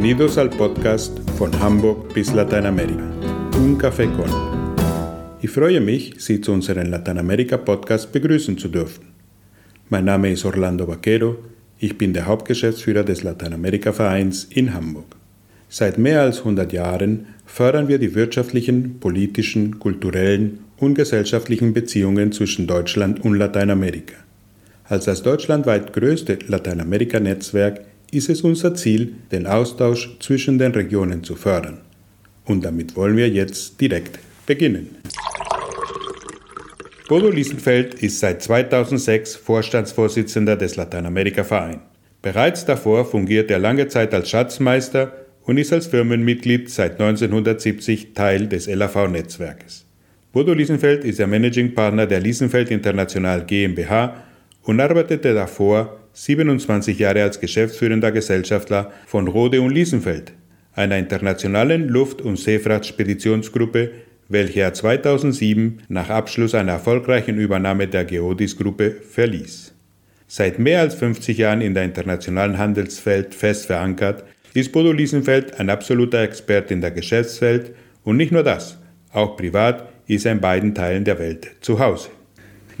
Bienvenidos al podcast von Hamburg bis Lateinamerika. Un Café con. Ich freue mich, Sie zu unserem Lateinamerika-Podcast begrüßen zu dürfen. Mein Name ist Orlando Vaquero, ich bin der Hauptgeschäftsführer des Lateinamerika-Vereins in Hamburg. Seit mehr als 100 Jahren fördern wir die wirtschaftlichen, politischen, kulturellen und gesellschaftlichen Beziehungen zwischen Deutschland und Lateinamerika. Als das deutschlandweit größte Lateinamerika-Netzwerk ist es unser Ziel, den Austausch zwischen den Regionen zu fördern. Und damit wollen wir jetzt direkt beginnen. Bodo Liesenfeld ist seit 2006 Vorstandsvorsitzender des Lateinamerika-Verein. Bereits davor fungiert er lange Zeit als Schatzmeister und ist als Firmenmitglied seit 1970 Teil des LAV-Netzwerkes. Bodo Liesenfeld ist der Managing Partner der Liesenfeld International GmbH und arbeitete davor 27 Jahre als geschäftsführender Gesellschafter von Rode und Liesenfeld, einer internationalen Luft- und Seefrachtspeditionsgruppe, welche er 2007 nach Abschluss einer erfolgreichen Übernahme der Geodis-Gruppe verließ. Seit mehr als 50 Jahren in der internationalen Handelswelt fest verankert, ist Bodo Liesenfeld ein absoluter Experte in der Geschäftswelt und nicht nur das, auch privat ist er in beiden Teilen der Welt zu Hause.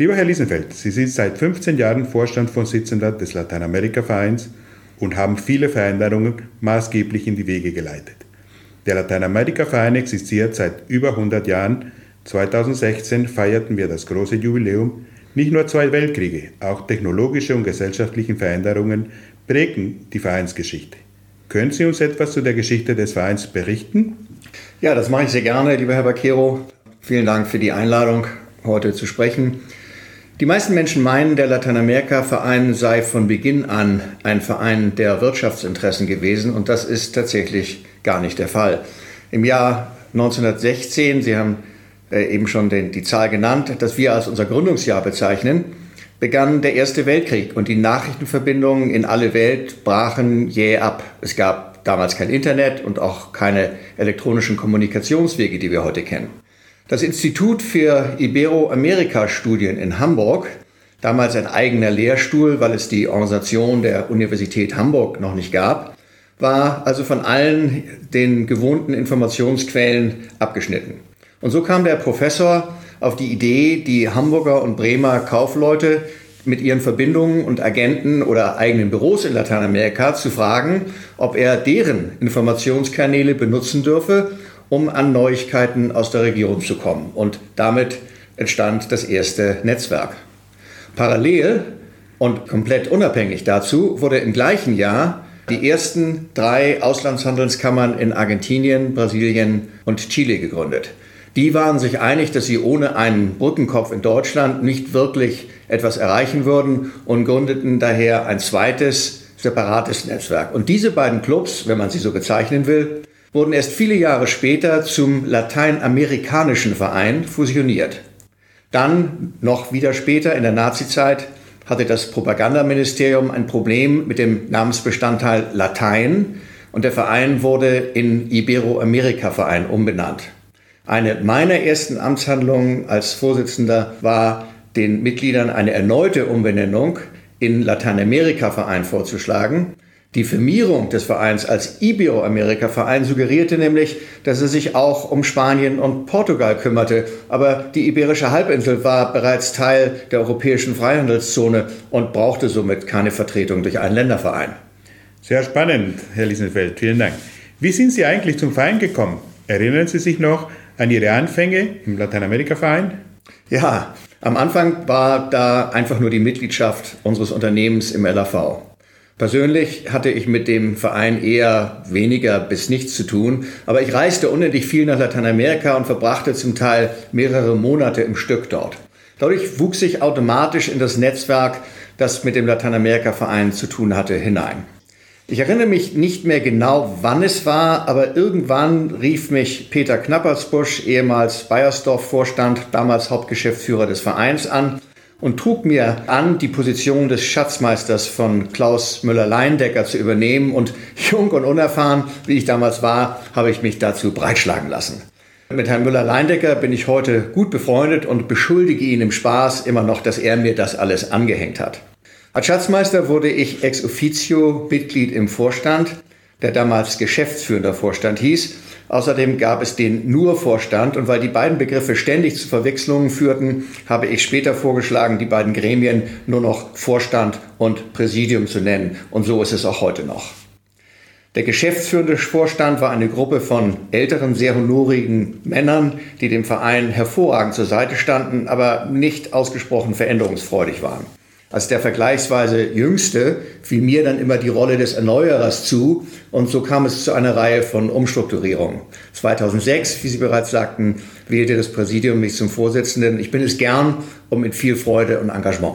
Lieber Herr Liesenfeld, Sie sind seit 15 Jahren Vorstandsvorsitzender des Lateinamerika-Vereins und haben viele Veränderungen maßgeblich in die Wege geleitet. Der Lateinamerika-Verein existiert seit über 100 Jahren. 2016 feierten wir das große Jubiläum. Nicht nur zwei Weltkriege, auch technologische und gesellschaftliche Veränderungen prägen die Vereinsgeschichte. Können Sie uns etwas zu der Geschichte des Vereins berichten? Ja, das mache ich sehr gerne, lieber Herr Baquero. Vielen Dank für die Einladung, heute zu sprechen. Die meisten Menschen meinen, der Lateinamerika-Verein sei von Beginn an ein Verein der Wirtschaftsinteressen gewesen und das ist tatsächlich gar nicht der Fall. Im Jahr 1916, Sie haben äh, eben schon den, die Zahl genannt, das wir als unser Gründungsjahr bezeichnen, begann der Erste Weltkrieg und die Nachrichtenverbindungen in alle Welt brachen jäh ab. Es gab damals kein Internet und auch keine elektronischen Kommunikationswege, die wir heute kennen. Das Institut für Iberoamerika-Studien in Hamburg, damals ein eigener Lehrstuhl, weil es die Organisation der Universität Hamburg noch nicht gab, war also von allen den gewohnten Informationsquellen abgeschnitten. Und so kam der Professor auf die Idee, die Hamburger und Bremer Kaufleute mit ihren Verbindungen und Agenten oder eigenen Büros in Lateinamerika zu fragen, ob er deren Informationskanäle benutzen dürfe, um an Neuigkeiten aus der Region zu kommen. Und damit entstand das erste Netzwerk. Parallel und komplett unabhängig dazu wurde im gleichen Jahr die ersten drei Auslandshandelskammern in Argentinien, Brasilien und Chile gegründet. Die waren sich einig, dass sie ohne einen Brückenkopf in Deutschland nicht wirklich etwas erreichen würden und gründeten daher ein zweites separates Netzwerk. Und diese beiden Clubs, wenn man sie so bezeichnen will, wurden erst viele Jahre später zum Lateinamerikanischen Verein fusioniert. Dann, noch wieder später in der Nazizeit, hatte das Propagandaministerium ein Problem mit dem Namensbestandteil Latein und der Verein wurde in Iberoamerika-Verein umbenannt. Eine meiner ersten Amtshandlungen als Vorsitzender war, den Mitgliedern eine erneute Umbenennung in Lateinamerika-Verein vorzuschlagen. Die Firmierung des Vereins als Iberoamerika-Verein suggerierte nämlich, dass er sich auch um Spanien und Portugal kümmerte. Aber die Iberische Halbinsel war bereits Teil der europäischen Freihandelszone und brauchte somit keine Vertretung durch einen Länderverein. Sehr spannend, Herr Liesenfeld. Vielen Dank. Wie sind Sie eigentlich zum Verein gekommen? Erinnern Sie sich noch an Ihre Anfänge im Lateinamerika-Verein? Ja, am Anfang war da einfach nur die Mitgliedschaft unseres Unternehmens im LAV. Persönlich hatte ich mit dem Verein eher weniger bis nichts zu tun, aber ich reiste unendlich viel nach Lateinamerika und verbrachte zum Teil mehrere Monate im Stück dort. Dadurch wuchs ich automatisch in das Netzwerk, das mit dem Lateinamerika-Verein zu tun hatte, hinein. Ich erinnere mich nicht mehr genau, wann es war, aber irgendwann rief mich Peter Knappersbusch, ehemals Bayersdorf-Vorstand, damals Hauptgeschäftsführer des Vereins, an und trug mir an, die Position des Schatzmeisters von Klaus Müller-Leindecker zu übernehmen. Und jung und unerfahren, wie ich damals war, habe ich mich dazu breitschlagen lassen. Mit Herrn Müller-Leindecker bin ich heute gut befreundet und beschuldige ihn im Spaß immer noch, dass er mir das alles angehängt hat. Als Schatzmeister wurde ich ex officio Mitglied im Vorstand. der damals geschäftsführender Vorstand hieß. Außerdem gab es den Nur-Vorstand und weil die beiden Begriffe ständig zu Verwechslungen führten, habe ich später vorgeschlagen, die beiden Gremien nur noch Vorstand und Präsidium zu nennen. Und so ist es auch heute noch. Der geschäftsführende Vorstand war eine Gruppe von älteren, sehr honorigen Männern, die dem Verein hervorragend zur Seite standen, aber nicht ausgesprochen veränderungsfreudig waren. Als der vergleichsweise Jüngste fiel mir dann immer die Rolle des Erneuerers zu und so kam es zu einer Reihe von Umstrukturierungen. 2006, wie Sie bereits sagten, wählte das Präsidium mich zum Vorsitzenden. Ich bin es gern und mit viel Freude und Engagement.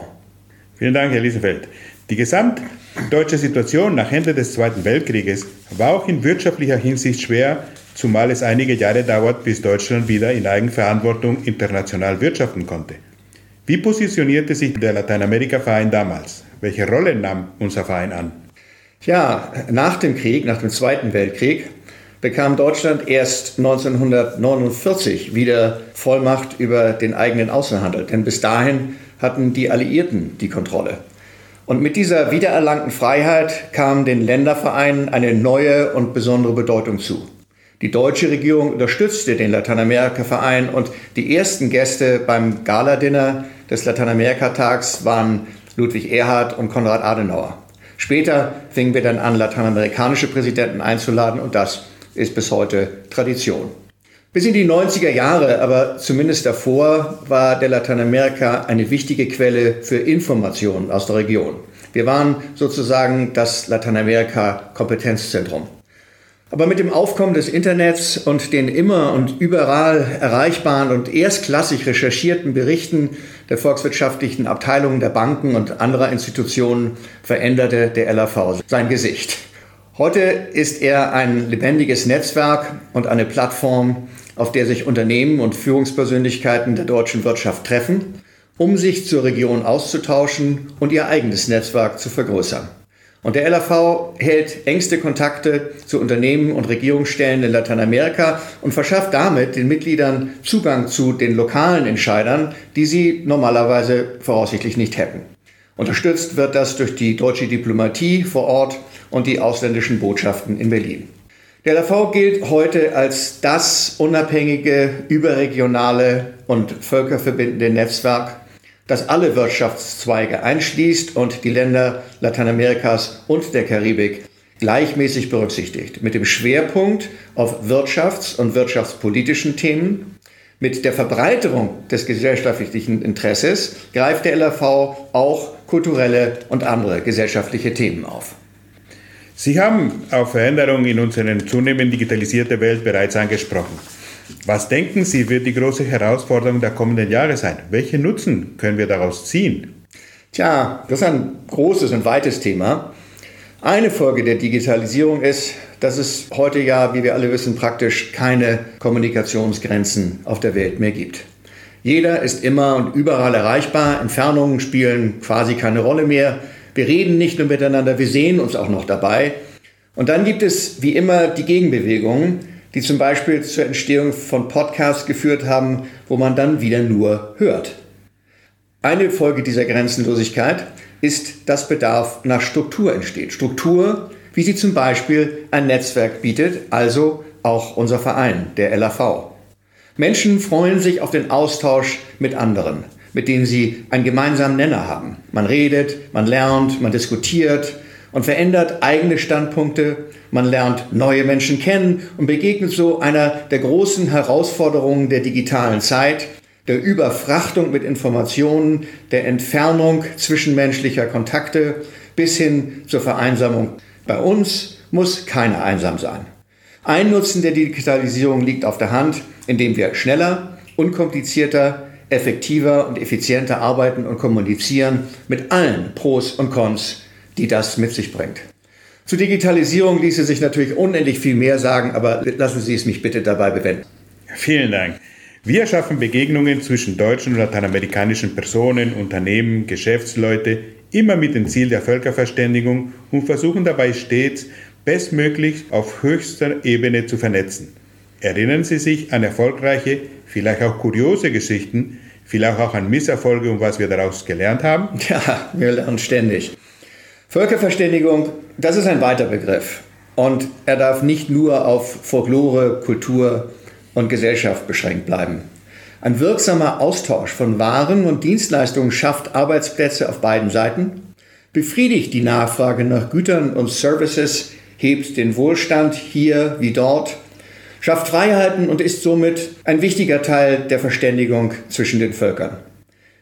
Vielen Dank, Herr Liesefeld. Die gesamtdeutsche Situation nach Ende des Zweiten Weltkrieges war auch in wirtschaftlicher Hinsicht schwer, zumal es einige Jahre dauert, bis Deutschland wieder in Eigenverantwortung international wirtschaften konnte. Wie positionierte sich der Lateinamerika-Verein damals? Welche Rolle nahm unser Verein an? Ja, nach dem Krieg, nach dem Zweiten Weltkrieg, bekam Deutschland erst 1949 wieder Vollmacht über den eigenen Außenhandel. Denn bis dahin hatten die Alliierten die Kontrolle. Und mit dieser wiedererlangten Freiheit kam den Ländervereinen eine neue und besondere Bedeutung zu. Die deutsche Regierung unterstützte den Lateinamerika-Verein und die ersten Gäste beim Gala-Dinner des Lateinamerika-Tags waren Ludwig Erhard und Konrad Adenauer. Später fingen wir dann an, lateinamerikanische Präsidenten einzuladen und das ist bis heute Tradition. Bis in die 90er Jahre, aber zumindest davor, war der Lateinamerika eine wichtige Quelle für Informationen aus der Region. Wir waren sozusagen das Lateinamerika-Kompetenzzentrum. Aber mit dem Aufkommen des Internets und den immer und überall erreichbaren und erstklassig recherchierten Berichten der volkswirtschaftlichen Abteilungen der Banken und anderer Institutionen veränderte der LAV sein Gesicht. Heute ist er ein lebendiges Netzwerk und eine Plattform, auf der sich Unternehmen und Führungspersönlichkeiten der deutschen Wirtschaft treffen, um sich zur Region auszutauschen und ihr eigenes Netzwerk zu vergrößern. Und der LAV hält engste Kontakte zu Unternehmen und Regierungsstellen in Lateinamerika und verschafft damit den Mitgliedern Zugang zu den lokalen Entscheidern, die sie normalerweise voraussichtlich nicht hätten. Unterstützt wird das durch die deutsche Diplomatie vor Ort und die ausländischen Botschaften in Berlin. Der LAV gilt heute als das unabhängige, überregionale und völkerverbindende Netzwerk, das alle Wirtschaftszweige einschließt und die Länder Lateinamerikas und der Karibik gleichmäßig berücksichtigt, mit dem Schwerpunkt auf wirtschafts- und wirtschaftspolitischen Themen. Mit der Verbreiterung des gesellschaftlichen Interesses greift der LAV auch kulturelle und andere gesellschaftliche Themen auf. Sie haben auf Veränderungen in unserer zunehmend digitalisierten Welt bereits angesprochen. Was denken Sie, wird die große Herausforderung der kommenden Jahre sein? Welche Nutzen können wir daraus ziehen? Tja, das ist ein großes und weites Thema. Eine Folge der Digitalisierung ist, dass es heute ja, wie wir alle wissen, praktisch keine Kommunikationsgrenzen auf der Welt mehr gibt. Jeder ist immer und überall erreichbar. Entfernungen spielen quasi keine Rolle mehr. Wir reden nicht nur miteinander, wir sehen uns auch noch dabei. Und dann gibt es wie immer die Gegenbewegungen, die zum Beispiel zur Entstehung von Podcasts geführt haben, wo man dann wieder nur hört. Eine Folge dieser Grenzenlosigkeit ist, dass Bedarf nach Struktur entsteht. Struktur, wie sie zum Beispiel ein Netzwerk bietet, also auch unser Verein, der LAV. Menschen freuen sich auf den Austausch mit anderen mit denen sie einen gemeinsamen Nenner haben. Man redet, man lernt, man diskutiert und verändert eigene Standpunkte, man lernt neue Menschen kennen und begegnet so einer der großen Herausforderungen der digitalen Zeit, der Überfrachtung mit Informationen, der Entfernung zwischenmenschlicher Kontakte bis hin zur Vereinsamung. Bei uns muss keiner einsam sein. Ein Nutzen der Digitalisierung liegt auf der Hand, indem wir schneller, unkomplizierter, effektiver und effizienter arbeiten und kommunizieren mit allen Pros und Cons, die das mit sich bringt. Zur Digitalisierung ließe sich natürlich unendlich viel mehr sagen, aber lassen Sie es mich bitte dabei bewenden. Vielen Dank. Wir schaffen Begegnungen zwischen deutschen und lateinamerikanischen Personen, Unternehmen, Geschäftsleute, immer mit dem Ziel der Völkerverständigung und versuchen dabei stets, bestmöglich auf höchster Ebene zu vernetzen. Erinnern Sie sich an erfolgreiche, vielleicht auch kuriose Geschichten, vielleicht auch an Misserfolge und was wir daraus gelernt haben? Ja, wir lernen ständig. Völkerverständigung, das ist ein weiter Begriff. Und er darf nicht nur auf Folklore, Kultur und Gesellschaft beschränkt bleiben. Ein wirksamer Austausch von Waren und Dienstleistungen schafft Arbeitsplätze auf beiden Seiten, befriedigt die Nachfrage nach Gütern und Services, hebt den Wohlstand hier wie dort, schafft Freiheiten und ist somit ein wichtiger Teil der Verständigung zwischen den Völkern.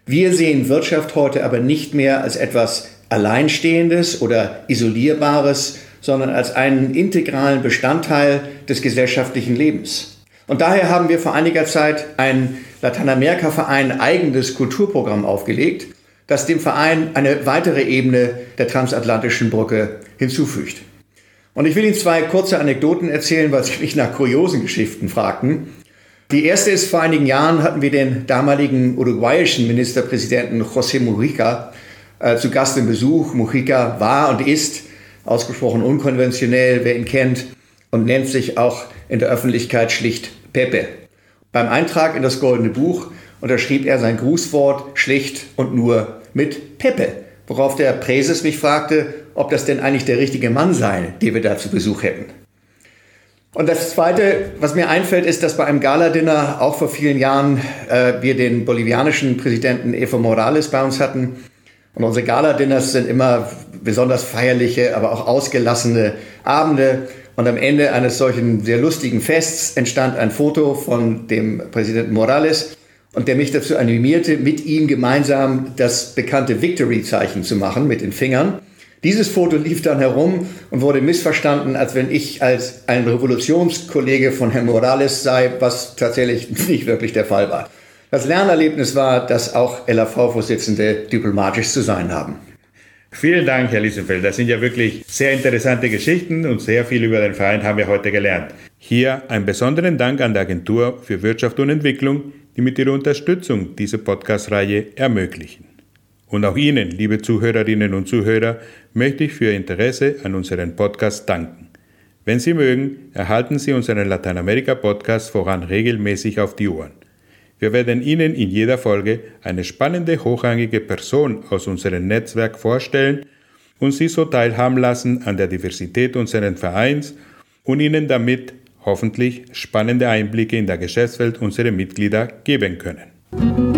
Wir sehen Wirtschaft heute aber nicht mehr als etwas Alleinstehendes oder Isolierbares, sondern als einen integralen Bestandteil des gesellschaftlichen Lebens. Und daher haben wir vor einiger Zeit ein Lateinamerika-Verein eigenes Kulturprogramm aufgelegt, das dem Verein eine weitere Ebene der transatlantischen Brücke hinzufügt. Und ich will Ihnen zwei kurze Anekdoten erzählen, weil Sie mich nach kuriosen Geschichten fragten. Die erste ist, vor einigen Jahren hatten wir den damaligen uruguayischen Ministerpräsidenten José Mujica äh, zu Gast im Besuch. Mujica war und ist ausgesprochen unkonventionell, wer ihn kennt, und nennt sich auch in der Öffentlichkeit schlicht Pepe. Beim Eintrag in das Goldene Buch unterschrieb er sein Grußwort schlicht und nur mit Pepe, worauf der Präses mich fragte, ob das denn eigentlich der richtige Mann sei, den wir da zu Besuch hätten. Und das Zweite, was mir einfällt, ist, dass bei einem Gala-Dinner auch vor vielen Jahren äh, wir den bolivianischen Präsidenten Evo Morales bei uns hatten. Und unsere Gala-Dinners sind immer besonders feierliche, aber auch ausgelassene Abende. Und am Ende eines solchen sehr lustigen Fests entstand ein Foto von dem Präsidenten Morales und der mich dazu animierte, mit ihm gemeinsam das bekannte Victory-Zeichen zu machen mit den Fingern. Dieses Foto lief dann herum und wurde missverstanden, als wenn ich als ein Revolutionskollege von Herrn Morales sei, was tatsächlich nicht wirklich der Fall war. Das Lernerlebnis war, dass auch LAV-Vorsitzende diplomatisch zu sein haben. Vielen Dank, Herr Liesenfeld. Das sind ja wirklich sehr interessante Geschichten und sehr viel über den Verein haben wir heute gelernt. Hier einen besonderen Dank an die Agentur für Wirtschaft und Entwicklung, die mit ihrer Unterstützung diese Podcast-Reihe ermöglichen. Und auch Ihnen, liebe Zuhörerinnen und Zuhörer, möchte ich für Ihr Interesse an unserem Podcast danken. Wenn Sie mögen, erhalten Sie unseren Lateinamerika-Podcast voran regelmäßig auf die Ohren. Wir werden Ihnen in jeder Folge eine spannende, hochrangige Person aus unserem Netzwerk vorstellen und Sie so teilhaben lassen an der Diversität unseres Vereins und Ihnen damit hoffentlich spannende Einblicke in der Geschäftswelt unserer Mitglieder geben können.